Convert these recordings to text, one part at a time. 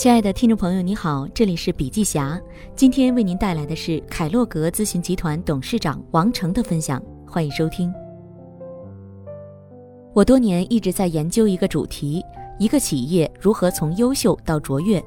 亲爱的听众朋友，你好，这里是笔记侠，今天为您带来的是凯洛格咨询集团董事长王成的分享，欢迎收听。我多年一直在研究一个主题：一个企业如何从优秀到卓越。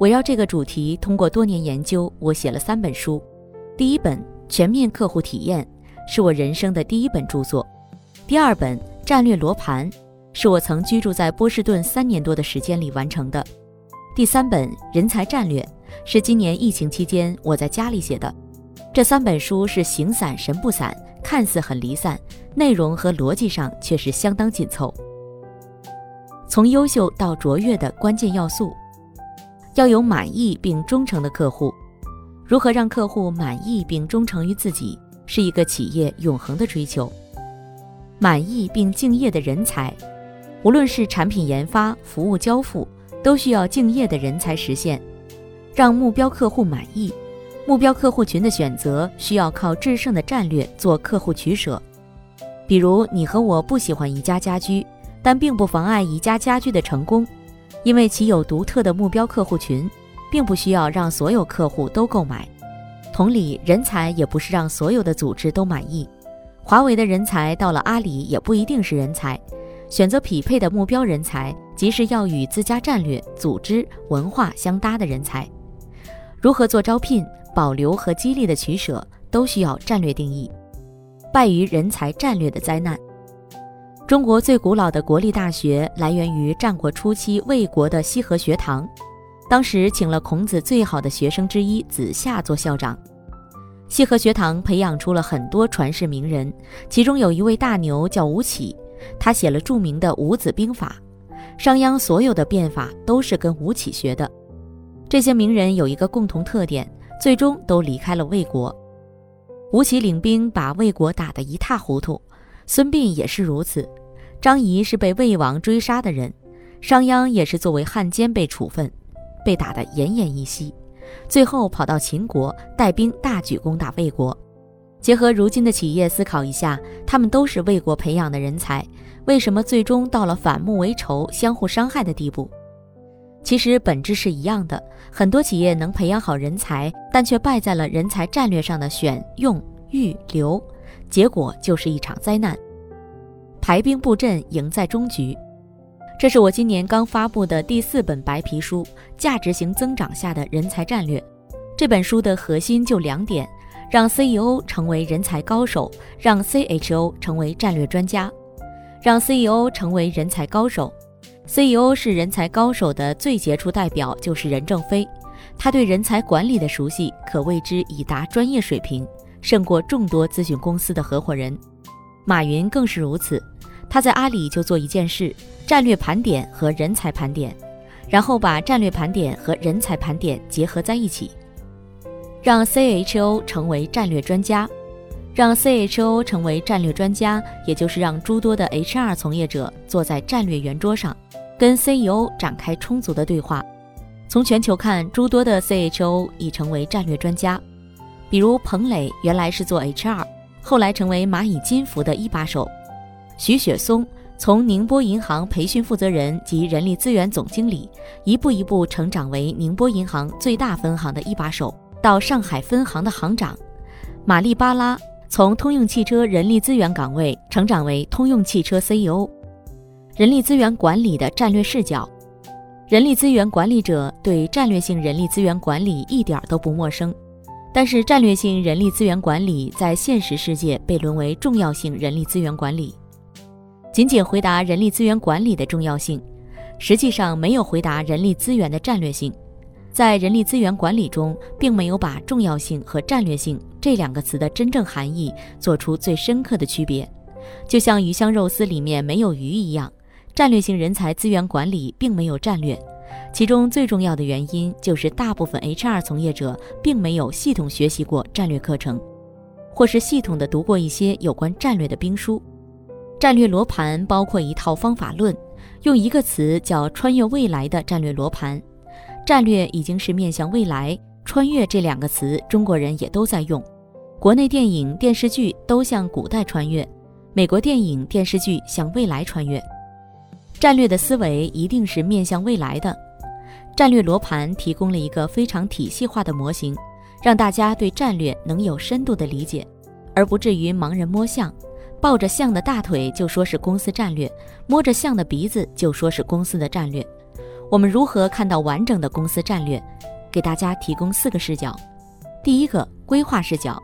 围绕这个主题，通过多年研究，我写了三本书。第一本《全面客户体验》是我人生的第一本著作；第二本《战略罗盘》是我曾居住在波士顿三年多的时间里完成的。第三本人才战略是今年疫情期间我在家里写的，这三本书是形散神不散，看似很离散，内容和逻辑上却是相当紧凑。从优秀到卓越的关键要素，要有满意并忠诚的客户。如何让客户满意并忠诚于自己，是一个企业永恒的追求。满意并敬业的人才，无论是产品研发、服务交付。都需要敬业的人才实现，让目标客户满意。目标客户群的选择需要靠制胜的战略做客户取舍。比如，你和我不喜欢宜家家居，但并不妨碍宜家家居的成功，因为其有独特的目标客户群，并不需要让所有客户都购买。同理，人才也不是让所有的组织都满意。华为的人才到了阿里也不一定是人才。选择匹配的目标人才，即是要与自家战略、组织、文化相搭的人才。如何做招聘、保留和激励的取舍，都需要战略定义。败于人才战略的灾难。中国最古老的国立大学来源于战国初期魏国的西河学堂，当时请了孔子最好的学生之一子夏做校长。西河学堂培养出了很多传世名人，其中有一位大牛叫吴起。他写了著名的《五子兵法》，商鞅所有的变法都是跟吴起学的。这些名人有一个共同特点，最终都离开了魏国。吴起领兵把魏国打得一塌糊涂，孙膑也是如此。张仪是被魏王追杀的人，商鞅也是作为汉奸被处分，被打得奄奄一息，最后跑到秦国带兵大举攻打魏国。结合如今的企业思考一下，他们都是为国培养的人才，为什么最终到了反目为仇、相互伤害的地步？其实本质是一样的。很多企业能培养好人才，但却败在了人才战略上的选、用、育、留，结果就是一场灾难。排兵布阵，赢在终局。这是我今年刚发布的第四本白皮书《价值型增长下的人才战略》。这本书的核心就两点。让 CEO 成为人才高手，让 CHO 成为战略专家，让 CEO 成为人才高手。CEO 是人才高手的最杰出代表，就是任正非。他对人才管理的熟悉，可谓之已达专业水平，胜过众多咨询公司的合伙人。马云更是如此，他在阿里就做一件事：战略盘点和人才盘点，然后把战略盘点和人才盘点结合在一起。让 CHO 成为战略专家，让 CHO 成为战略专家，也就是让诸多的 HR 从业者坐在战略圆桌上，跟 CEO 展开充足的对话。从全球看，诸多的 CHO 已成为战略专家，比如彭磊原来是做 HR，后来成为蚂蚁金服的一把手；徐雪松从宁波银行培训负责人及人力资源总经理，一步一步成长为宁波银行最大分行的一把手。到上海分行的行长，玛丽巴拉从通用汽车人力资源岗位成长为通用汽车 CEO。人力资源管理的战略视角，人力资源管理者对战略性人力资源管理一点都不陌生，但是战略性人力资源管理在现实世界被沦为重要性人力资源管理。仅仅回答人力资源管理的重要性，实际上没有回答人力资源的战略性。在人力资源管理中，并没有把重要性和战略性这两个词的真正含义做出最深刻的区别，就像鱼香肉丝里面没有鱼一样。战略性人才资源管理并没有战略，其中最重要的原因就是大部分 HR 从业者并没有系统学习过战略课程，或是系统的读过一些有关战略的兵书。战略罗盘包括一套方法论，用一个词叫“穿越未来的战略罗盘”。战略已经是面向未来，穿越这两个词，中国人也都在用。国内电影、电视剧都向古代穿越，美国电影、电视剧向未来穿越。战略的思维一定是面向未来的。战略罗盘提供了一个非常体系化的模型，让大家对战略能有深度的理解，而不至于盲人摸象，抱着象的大腿就说是公司战略，摸着象的鼻子就说是公司的战略。我们如何看到完整的公司战略？给大家提供四个视角。第一个，规划视角，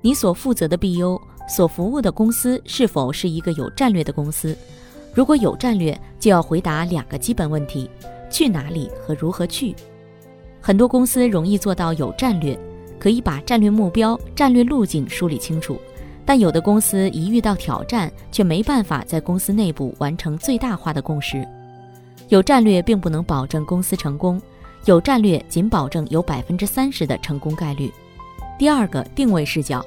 你所负责的 BU 所服务的公司是否是一个有战略的公司？如果有战略，就要回答两个基本问题。去哪里和如何去？很多公司容易做到有战略，可以把战略目标、战略路径梳理清楚，但有的公司一遇到挑战，却没办法在公司内部完成最大化的共识。有战略并不能保证公司成功，有战略仅保证有百分之三十的成功概率。第二个定位视角，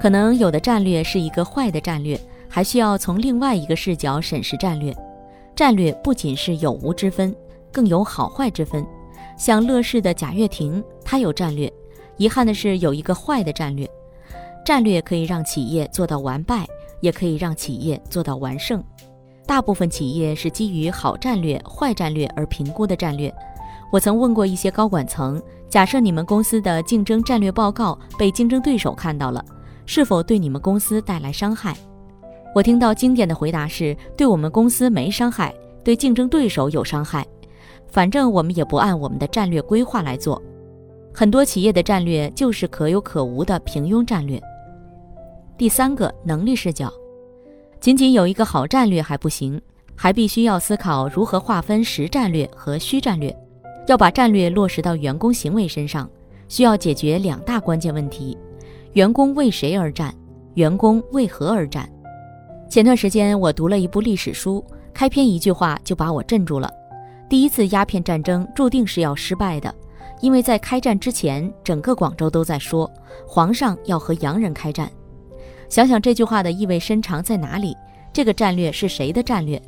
可能有的战略是一个坏的战略，还需要从另外一个视角审视战略。战略不仅是有无之分。更有好坏之分，像乐视的贾跃亭，他有战略，遗憾的是有一个坏的战略。战略可以让企业做到完败，也可以让企业做到完胜。大部分企业是基于好战略、坏战略而评估的战略。我曾问过一些高管层，假设你们公司的竞争战略报告被竞争对手看到了，是否对你们公司带来伤害？我听到经典的回答是：对我们公司没伤害，对竞争对手有伤害。反正我们也不按我们的战略规划来做，很多企业的战略就是可有可无的平庸战略。第三个能力视角，仅仅有一个好战略还不行，还必须要思考如何划分实战略和虚战略，要把战略落实到员工行为身上，需要解决两大关键问题：员工为谁而战，员工为何而战。前段时间我读了一部历史书，开篇一句话就把我镇住了。第一次鸦片战争注定是要失败的，因为在开战之前，整个广州都在说皇上要和洋人开战。想想这句话的意味深长在哪里？这个战略是谁的战略？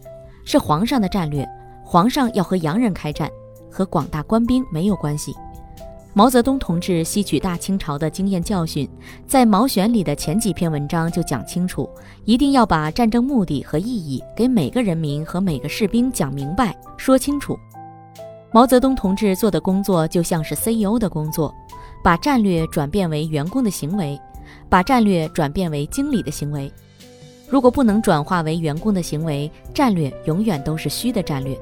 是皇上的战略。皇上要和洋人开战，和广大官兵没有关系。毛泽东同志吸取大清朝的经验教训，在《毛选》里的前几篇文章就讲清楚，一定要把战争目的和意义给每个人民和每个士兵讲明白、说清楚。毛泽东同志做的工作就像是 CEO 的工作，把战略转变为员工的行为，把战略转变为经理的行为。如果不能转化为员工的行为，战略永远都是虚的战略。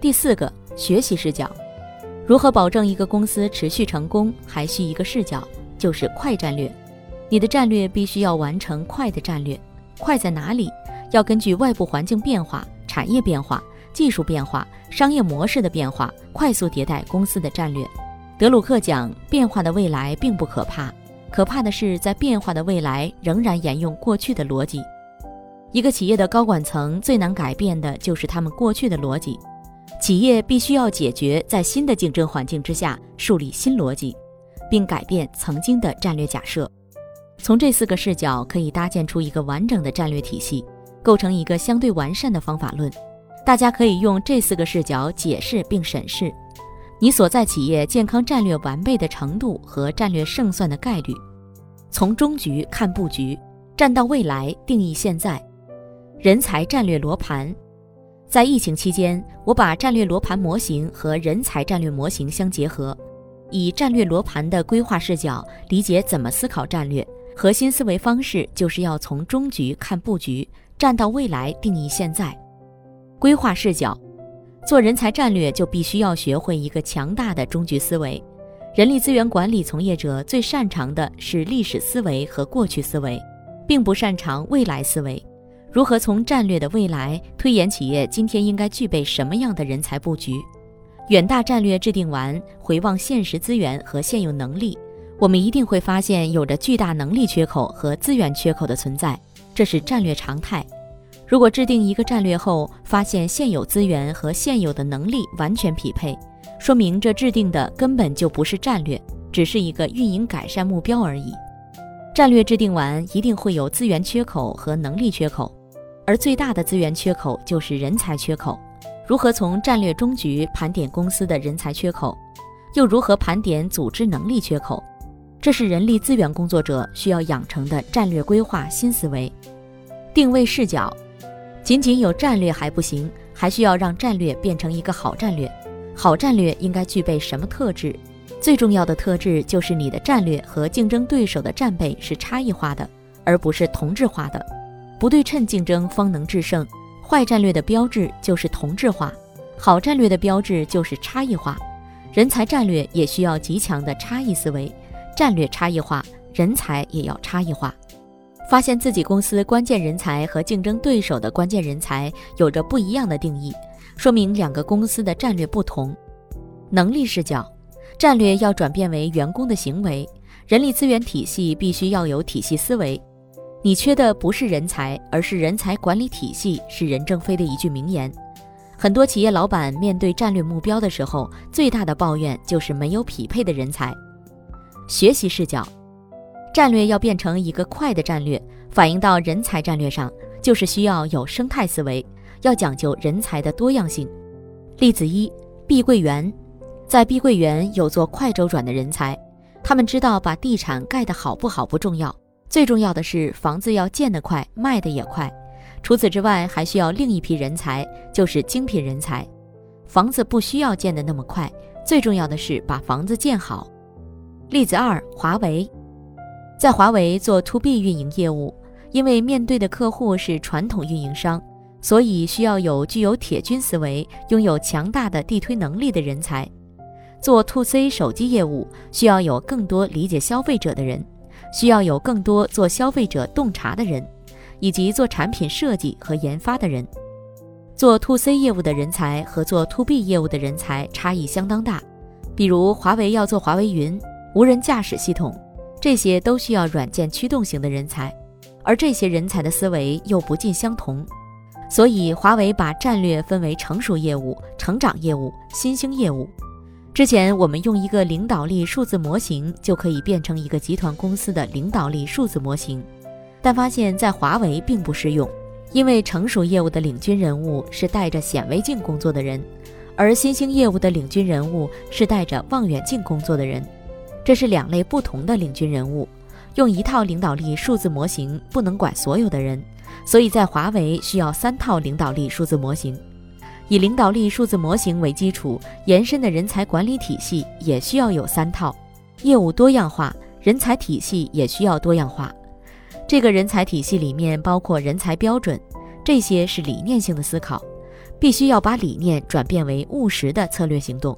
第四个学习视角。如何保证一个公司持续成功，还需一个视角，就是快战略。你的战略必须要完成快的战略。快在哪里？要根据外部环境变化、产业变化、技术变化、商业模式的变化，快速迭代公司的战略。德鲁克讲，变化的未来并不可怕，可怕的是在变化的未来仍然沿用过去的逻辑。一个企业的高管层最难改变的就是他们过去的逻辑。企业必须要解决在新的竞争环境之下树立新逻辑，并改变曾经的战略假设。从这四个视角可以搭建出一个完整的战略体系，构成一个相对完善的方法论。大家可以用这四个视角解释并审视你所在企业健康战略完备的程度和战略胜算的概率。从终局看布局，站到未来定义现在。人才战略罗盘。在疫情期间，我把战略罗盘模型和人才战略模型相结合，以战略罗盘的规划视角理解怎么思考战略。核心思维方式就是要从终局看布局，站到未来定义现在。规划视角，做人才战略就必须要学会一个强大的终局思维。人力资源管理从业者最擅长的是历史思维和过去思维，并不擅长未来思维。如何从战略的未来推演企业今天应该具备什么样的人才布局？远大战略制定完，回望现实资源和现有能力，我们一定会发现有着巨大能力缺口和资源缺口的存在，这是战略常态。如果制定一个战略后发现现有资源和现有的能力完全匹配，说明这制定的根本就不是战略，只是一个运营改善目标而已。战略制定完，一定会有资源缺口和能力缺口。而最大的资源缺口就是人才缺口。如何从战略终局盘点公司的人才缺口，又如何盘点组织能力缺口？这是人力资源工作者需要养成的战略规划新思维。定位视角，仅仅有战略还不行，还需要让战略变成一个好战略。好战略应该具备什么特质？最重要的特质就是你的战略和竞争对手的战备是差异化的，而不是同质化的。不对称竞争方能制胜。坏战略的标志就是同质化，好战略的标志就是差异化。人才战略也需要极强的差异思维，战略差异化，人才也要差异化。发现自己公司关键人才和竞争对手的关键人才有着不一样的定义，说明两个公司的战略不同。能力视角，战略要转变为员工的行为，人力资源体系必须要有体系思维。你缺的不是人才，而是人才管理体系，是任正非的一句名言。很多企业老板面对战略目标的时候，最大的抱怨就是没有匹配的人才。学习视角，战略要变成一个快的战略，反映到人才战略上，就是需要有生态思维，要讲究人才的多样性。例子一：碧桂园，在碧桂园有做快周转的人才，他们知道把地产盖得好不好不重要。最重要的是房子要建得快，卖得也快。除此之外，还需要另一批人才，就是精品人才。房子不需要建得那么快，最重要的是把房子建好。例子二：华为，在华为做 to B 运营业务，因为面对的客户是传统运营商，所以需要有具有铁军思维、拥有强大的地推能力的人才。做 to C 手机业务，需要有更多理解消费者的人。需要有更多做消费者洞察的人，以及做产品设计和研发的人。做 to C 业务的人才和做 to B 业务的人才差异相当大。比如华为要做华为云、无人驾驶系统，这些都需要软件驱动型的人才，而这些人才的思维又不尽相同。所以华为把战略分为成熟业务、成长业务、新兴业务。之前我们用一个领导力数字模型就可以变成一个集团公司的领导力数字模型，但发现，在华为并不适用，因为成熟业务的领军人物是带着显微镜工作的人，而新兴业务的领军人物是带着望远镜工作的人，这是两类不同的领军人物。用一套领导力数字模型不能管所有的人，所以在华为需要三套领导力数字模型。以领导力数字模型为基础延伸的人才管理体系也需要有三套，业务多样化，人才体系也需要多样化。这个人才体系里面包括人才标准，这些是理念性的思考，必须要把理念转变为务实的策略行动。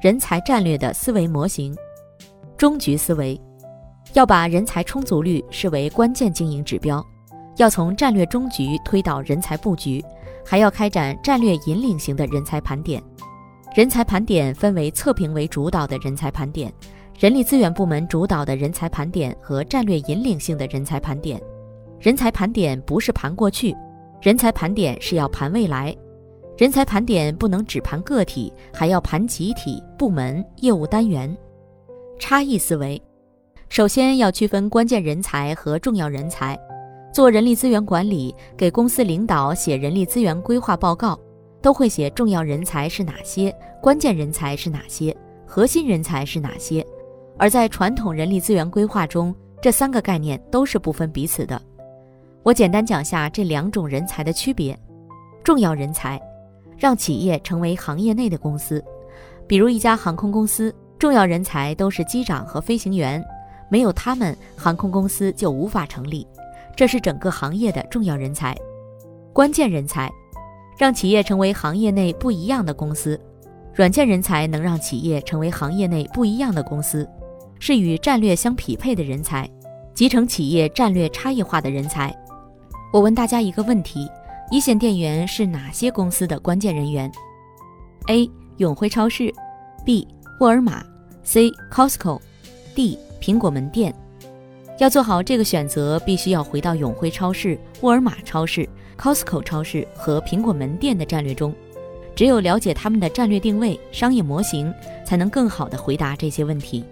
人才战略的思维模型，终局思维，要把人才充足率视为关键经营指标，要从战略终局推导人才布局。还要开展战略引领型的人才盘点，人才盘点分为测评为主导的人才盘点、人力资源部门主导的人才盘点和战略引领性的人才盘点。人才盘点不是盘过去，人才盘点是要盘未来。人才盘点不能只盘个体，还要盘集体、部门、业务单元。差异思维，首先要区分关键人才和重要人才。做人力资源管理，给公司领导写人力资源规划报告，都会写重要人才是哪些，关键人才是哪些，核心人才是哪些。而在传统人力资源规划中，这三个概念都是不分彼此的。我简单讲下这两种人才的区别。重要人才，让企业成为行业内的公司，比如一家航空公司，重要人才都是机长和飞行员，没有他们，航空公司就无法成立。这是整个行业的重要人才，关键人才，让企业成为行业内不一样的公司。软件人才能让企业成为行业内不一样的公司，是与战略相匹配的人才，集成企业战略差异化的人才。我问大家一个问题：一线店员是哪些公司的关键人员？A. 永辉超市，B. 沃尔玛，C. Costco，D. 苹果门店。要做好这个选择，必须要回到永辉超市、沃尔玛超市、Costco 超市和苹果门店的战略中。只有了解他们的战略定位、商业模型，才能更好地回答这些问题。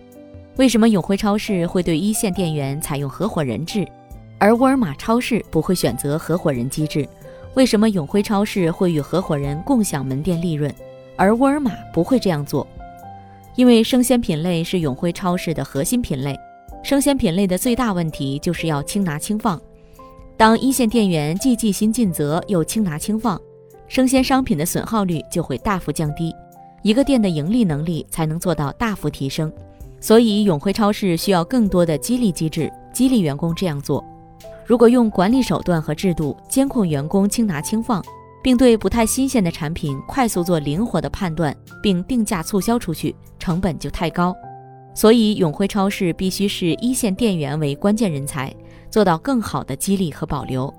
为什么永辉超市会对一线店员采用合伙人制，而沃尔玛超市不会选择合伙人机制？为什么永辉超市会与合伙人共享门店利润，而沃尔玛不会这样做？因为生鲜品类是永辉超市的核心品类。生鲜品类的最大问题就是要轻拿轻放，当一线店员既尽心尽责又轻拿轻放，生鲜商品的损耗率就会大幅降低，一个店的盈利能力才能做到大幅提升。所以，永辉超市需要更多的激励机制，激励员工这样做。如果用管理手段和制度监控员工轻拿轻放，并对不太新鲜的产品快速做灵活的判断，并定价促销出去，成本就太高。所以，永辉超市必须是一线店员为关键人才，做到更好的激励和保留。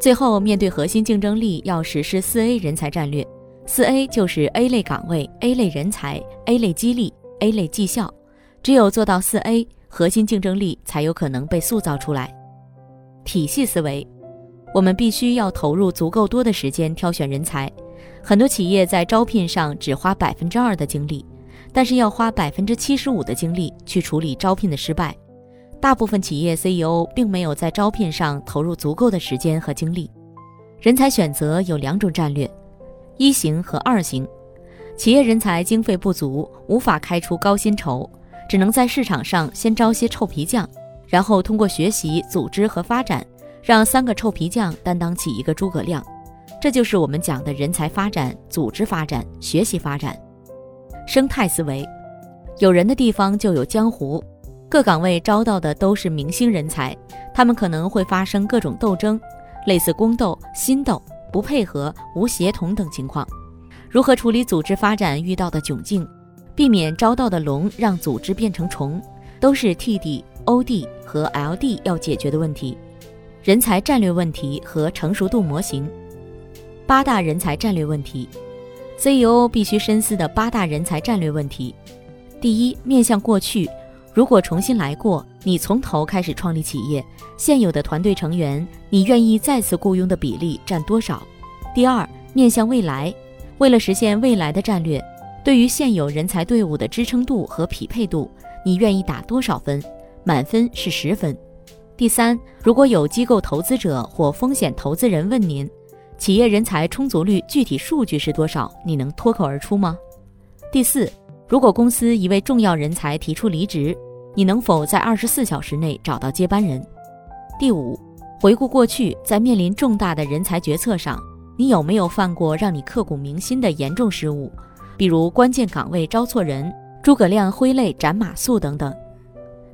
最后，面对核心竞争力，要实施四 A 人才战略。四 A 就是 A 类岗位、A 类人才、A 类激励、A 类绩效。只有做到四 A，核心竞争力才有可能被塑造出来。体系思维，我们必须要投入足够多的时间挑选人才。很多企业在招聘上只花百分之二的精力，但是要花百分之七十五的精力去处理招聘的失败。大部分企业 CEO 并没有在招聘上投入足够的时间和精力。人才选择有两种战略：一型和二型。企业人才经费不足，无法开出高薪酬。只能在市场上先招些臭皮匠，然后通过学习、组织和发展，让三个臭皮匠担当起一个诸葛亮。这就是我们讲的人才发展、组织发展、学习发展。生态思维，有人的地方就有江湖。各岗位招到的都是明星人才，他们可能会发生各种斗争，类似宫斗、心斗、不配合、无协同等情况。如何处理组织发展遇到的窘境？避免招到的龙让组织变成虫，都是 TD、OD 和 LD 要解决的问题。人才战略问题和成熟度模型，八大人才战略问题，CEO 必须深思的八大人才战略问题。第一，面向过去，如果重新来过，你从头开始创立企业，现有的团队成员，你愿意再次雇佣的比例占多少？第二，面向未来，为了实现未来的战略。对于现有人才队伍的支撑度和匹配度，你愿意打多少分？满分是十分。第三，如果有机构投资者或风险投资人问您，企业人才充足率具体数据是多少？你能脱口而出吗？第四，如果公司一位重要人才提出离职，你能否在二十四小时内找到接班人？第五，回顾过去，在面临重大的人才决策上，你有没有犯过让你刻骨铭心的严重失误？比如关键岗位招错人、诸葛亮挥泪斩马谡等等。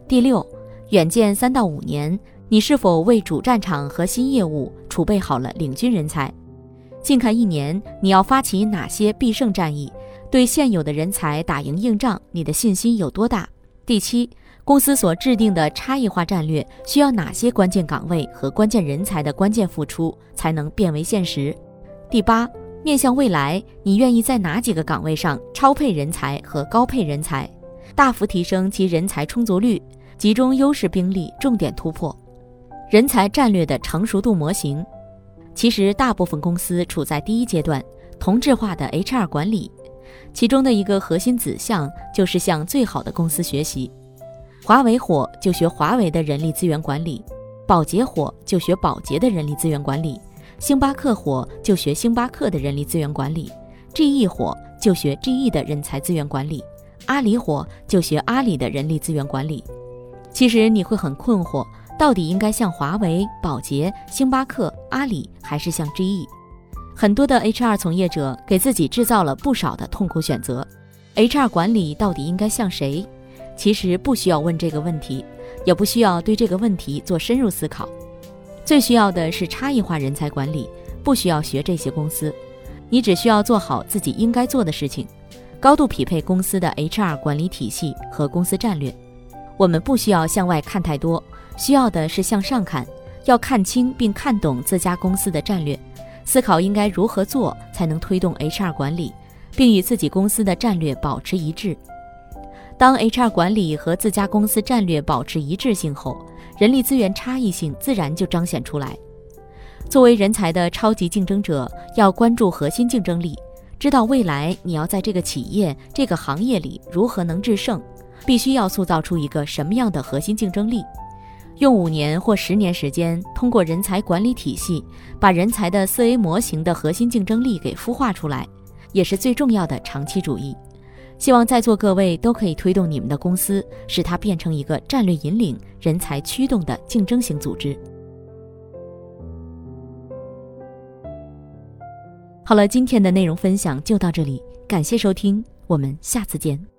第六，远见三到五年，你是否为主战场和新业务储备好了领军人才？近看一年，你要发起哪些必胜战役？对现有的人才打赢硬仗，你的信心有多大？第七，公司所制定的差异化战略需要哪些关键岗位和关键人才的关键付出才能变为现实？第八。面向未来，你愿意在哪几个岗位上超配人才和高配人才，大幅提升其人才充足率，集中优势兵力，重点突破人才战略的成熟度模型？其实，大部分公司处在第一阶段，同质化的 HR 管理，其中的一个核心子项就是向最好的公司学习。华为火就学华为的人力资源管理，宝洁火就学宝洁的人力资源管理。星巴克火就学星巴克的人力资源管理，GE 火就学 GE 的人才资源管理，阿里火就学阿里的人力资源管理。其实你会很困惑，到底应该像华为、宝洁、星巴克、阿里，还是像 GE？很多的 HR 从业者给自己制造了不少的痛苦选择。HR 管理到底应该像谁？其实不需要问这个问题，也不需要对这个问题做深入思考。最需要的是差异化人才管理，不需要学这些公司，你只需要做好自己应该做的事情，高度匹配公司的 HR 管理体系和公司战略。我们不需要向外看太多，需要的是向上看，要看清并看懂自家公司的战略，思考应该如何做才能推动 HR 管理，并与自己公司的战略保持一致。当 HR 管理和自家公司战略保持一致性后，人力资源差异性自然就彰显出来。作为人才的超级竞争者，要关注核心竞争力，知道未来你要在这个企业、这个行业里如何能制胜，必须要塑造出一个什么样的核心竞争力。用五年或十年时间，通过人才管理体系，把人才的四 A 模型的核心竞争力给孵化出来，也是最重要的长期主义。希望在座各位都可以推动你们的公司，使它变成一个战略引领、人才驱动的竞争型组织。好了，今天的内容分享就到这里，感谢收听，我们下次见。